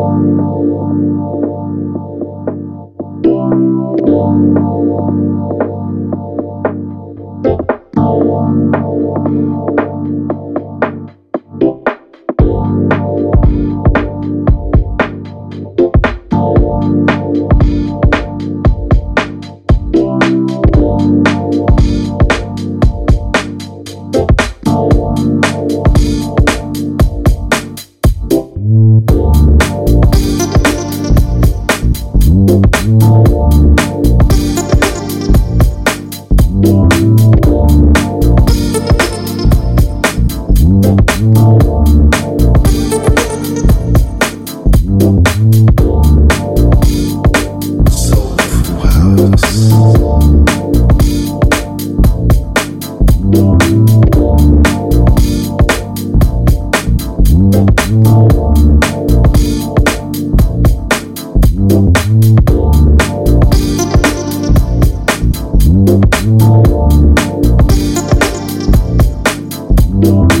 Thank Thank Thank